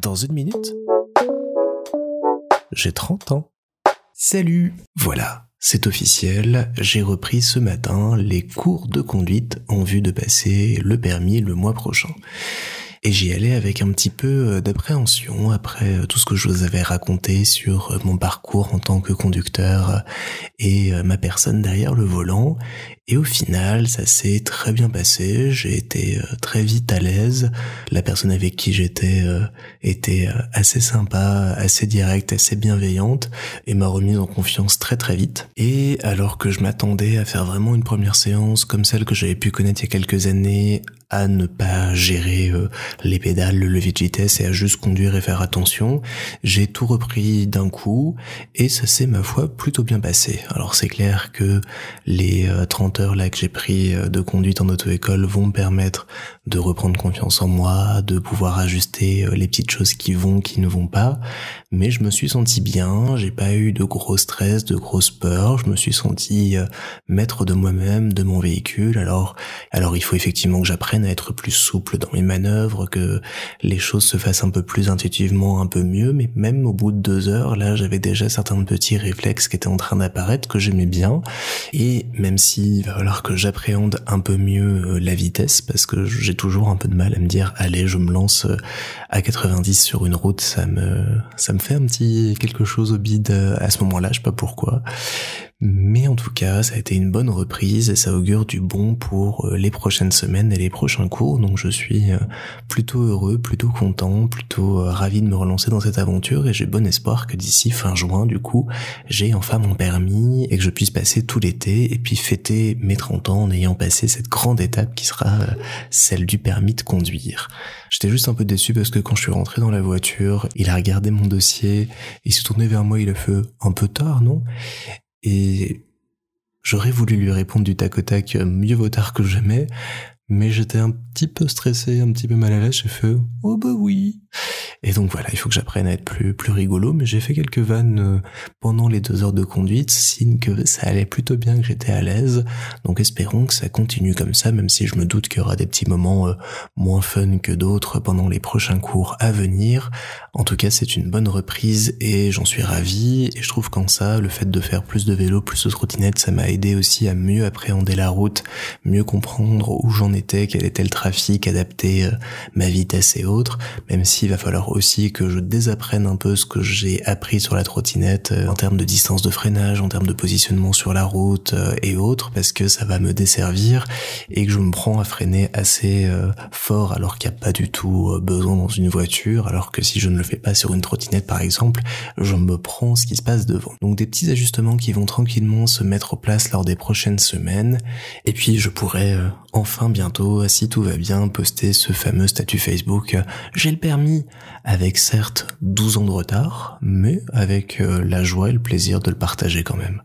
Dans une minute, j'ai 30 ans. Salut Voilà, c'est officiel, j'ai repris ce matin les cours de conduite en vue de passer le permis le mois prochain. Et j'y allais avec un petit peu euh, d'appréhension après euh, tout ce que je vous avais raconté sur euh, mon parcours en tant que conducteur et ma personne derrière le volant. Et au final, ça s'est très bien passé. J'ai été très vite à l'aise. La personne avec qui j'étais était assez sympa, assez directe, assez bienveillante et m'a remis en confiance très très vite. Et alors que je m'attendais à faire vraiment une première séance comme celle que j'avais pu connaître il y a quelques années, à ne pas gérer les pédales, le levier de vitesse et à juste conduire et faire attention. J'ai tout repris d'un coup et ça s'est ma foi plutôt bien passé. Alors c'est clair que les 30 euh, heures là que j'ai pris euh, de conduite en auto-école vont me permettre de reprendre confiance en moi, de pouvoir ajuster euh, les petites choses qui vont, qui ne vont pas. Mais je me suis senti bien, j'ai pas eu de gros stress, de grosses peurs, je me suis senti maître de moi-même, de mon véhicule. Alors, alors il faut effectivement que j'apprenne à être plus souple dans mes manœuvres, que les choses se fassent un peu plus intuitivement, un peu mieux, mais même au bout de deux heures, là, j'avais déjà certains petits réflexes qui étaient en train d'apparaître, que j'aimais bien, et même s'il va falloir que j'appréhende un peu mieux euh, la vitesse, parce que j'ai toujours un peu de mal à me dire, allez, je me lance euh, à 90 sur une route, ça me, ça me fait un petit quelque chose au bide euh, à ce moment-là, je sais pas pourquoi. Mais en tout cas, ça a été une bonne reprise et ça augure du bon pour euh, les prochaines semaines et les prochains cours. Donc je suis euh, plutôt heureux, plutôt content, plutôt euh, ravi de me relancer dans cette aventure et j'ai bon espoir que d'ici fin juin, du coup, j'ai enfin mon permis et que je puisse passer tout l'été et puis fêter mes 30 ans en ayant passé cette grande étape qui sera celle du permis de conduire. J'étais juste un peu déçu parce que quand je suis rentré dans la voiture, il a regardé mon dossier, il s'est tourné vers moi, il a fait un peu tard, non? Et j'aurais voulu lui répondre du tac au tac, euh, mieux vaut tard que jamais, mais j'étais un petit peu stressé, un petit peu mal à l'aise, j'ai fait « Oh bah oui !» Et donc voilà, il faut que j'apprenne à être plus rigolo, mais j'ai fait quelques vannes euh, pendant les deux heures de conduite, signe que ça allait plutôt bien, que j'étais à l'aise. Donc espérons que ça continue comme ça, même si je me doute qu'il y aura des petits moments euh, moins fun que d'autres pendant les prochains cours à venir. En tout cas, c'est une bonne reprise et j'en suis ravi. Et je trouve qu'en ça, le fait de faire plus de vélo, plus de trottinette, ça m'a aidé aussi à mieux appréhender la route, mieux comprendre où j'en étais, quel était le trafic, adapter euh, ma vitesse et autres, même s'il va falloir que je désapprenne un peu ce que j'ai appris sur la trottinette euh, en termes de distance de freinage, en termes de positionnement sur la route euh, et autres, parce que ça va me desservir et que je me prends à freiner assez euh, fort alors qu'il n'y a pas du tout besoin dans une voiture, alors que si je ne le fais pas sur une trottinette par exemple, je me prends ce qui se passe devant. Donc des petits ajustements qui vont tranquillement se mettre en place lors des prochaines semaines, et puis je pourrai enfin bientôt, si tout va bien, poster ce fameux statut Facebook j'ai le permis avec certes 12 ans de retard, mais avec euh, la joie et le plaisir de le partager quand même.